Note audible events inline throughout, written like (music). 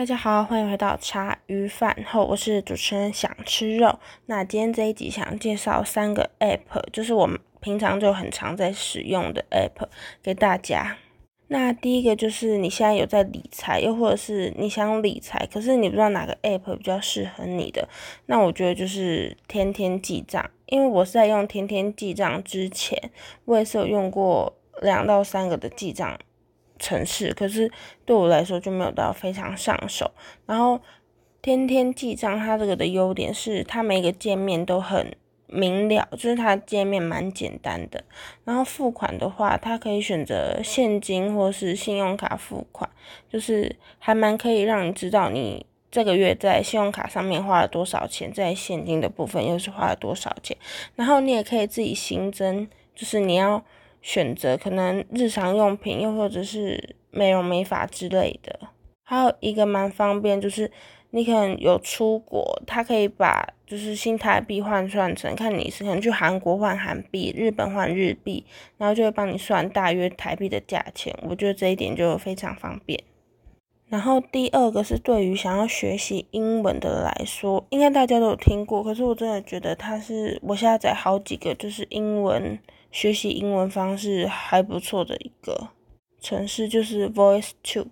大家好，欢迎回到茶余饭后，我是主持人想吃肉。那今天这一集想介绍三个 app，就是我们平常就很常在使用的 app 给大家。那第一个就是你现在有在理财，又或者是你想理财，可是你不知道哪个 app 比较适合你的，那我觉得就是天天记账。因为我是在用天天记账之前，我也是有用过两到三个的记账。城市，可是对我来说就没有到非常上手。然后天天记账，它这个的优点是它每个界面都很明了，就是它界面蛮简单的。然后付款的话，它可以选择现金或是信用卡付款，就是还蛮可以让你知道你这个月在信用卡上面花了多少钱，在现金的部分又是花了多少钱。然后你也可以自己新增，就是你要。选择可能日常用品，又或者是美容美发之类的。还有一个蛮方便，就是你可能有出国，它可以把就是新台币换算成，看你是可能去韩国换韩币，日本换日币，然后就会帮你算大约台币的价钱。我觉得这一点就非常方便。然后第二个是对于想要学习英文的来说，应该大家都有听过，可是我真的觉得它是我下载好几个就是英文。学习英文方式还不错的一个城市就是 VoiceTube，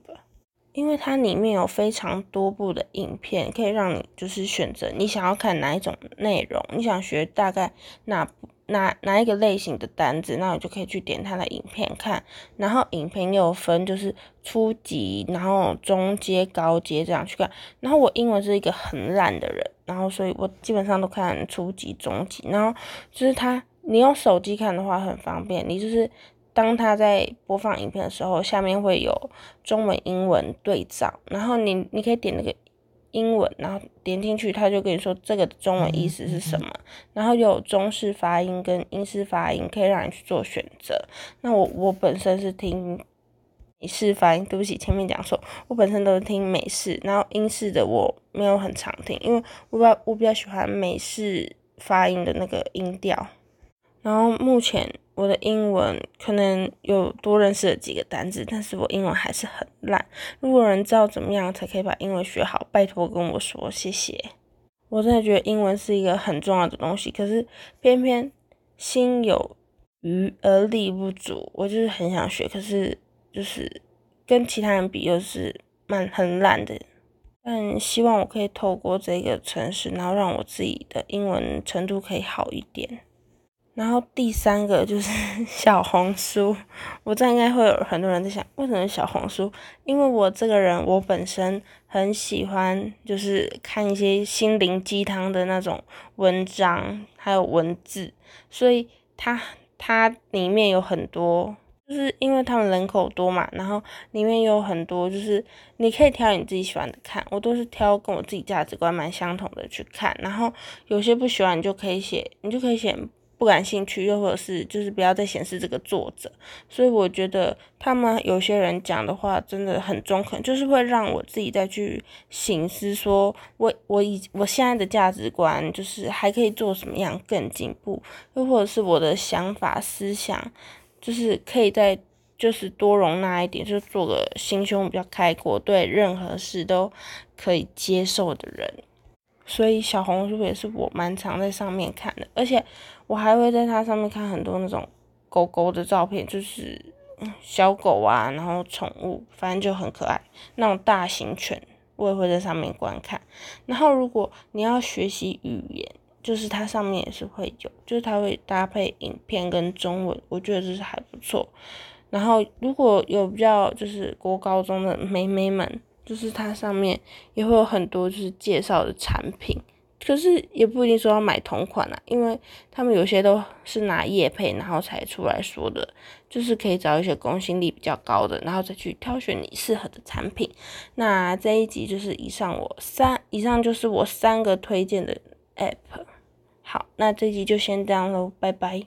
因为它里面有非常多部的影片，可以让你就是选择你想要看哪一种内容，你想学大概哪哪哪一个类型的单子，那你就可以去点它的影片看。然后影片又分就是初级，然后中阶、高阶这样去看。然后我英文是一个很烂的人，然后所以我基本上都看初级、中级，然后就是它。你用手机看的话很方便，你就是当他在播放影片的时候，下面会有中文、英文对照，然后你你可以点那个英文，然后点进去，他就跟你说这个中文意思是什么，然后有中式发音跟英式发音，可以让你去做选择。那我我本身是听美式发音，对不起，前面讲错，我本身都是听美式，然后英式的我没有很常听，因为我比较我比较喜欢美式发音的那个音调。然后目前我的英文可能有多认识了几个单词，但是我英文还是很烂。如果有人知道怎么样才可以把英文学好，拜托跟我说，谢谢。我真的觉得英文是一个很重要的东西，可是偏偏心有余而力不足。我就是很想学，可是就是跟其他人比又是蛮很懒的。但希望我可以透过这个城市，然后让我自己的英文程度可以好一点。然后第三个就是 (laughs) 小红书，我这应该会有很多人在想，为什么小红书？因为我这个人，我本身很喜欢，就是看一些心灵鸡汤的那种文章，还有文字，所以它它里面有很多，就是因为他们人口多嘛，然后里面有很多，就是你可以挑你自己喜欢的看，我都是挑跟我自己价值观蛮相同的去看，然后有些不喜欢，你就可以写，你就可以写。不感兴趣，又或者是就是不要再显示这个作者，所以我觉得他们有些人讲的话真的很中肯，就是会让我自己再去醒思，说我我以我现在的价值观就是还可以做什么样更进步，又或者是我的想法思想就是可以再就是多容纳一点，就做个心胸比较开阔，对任何事都可以接受的人。所以小红书也是我蛮常在上面看的，而且我还会在它上面看很多那种狗狗的照片，就是小狗啊，然后宠物，反正就很可爱。那种大型犬，我也会在上面观看。然后如果你要学习语言，就是它上面也是会有，就是它会搭配影片跟中文，我觉得这是还不错。然后如果有比较就是国高中的妹妹们。就是它上面也会有很多就是介绍的产品，可是也不一定说要买同款啦，因为他们有些都是拿叶配然后才出来说的，就是可以找一些公信力比较高的，然后再去挑选你适合的产品。那这一集就是以上我三，以上就是我三个推荐的 app。好，那这集就先这样喽，拜拜。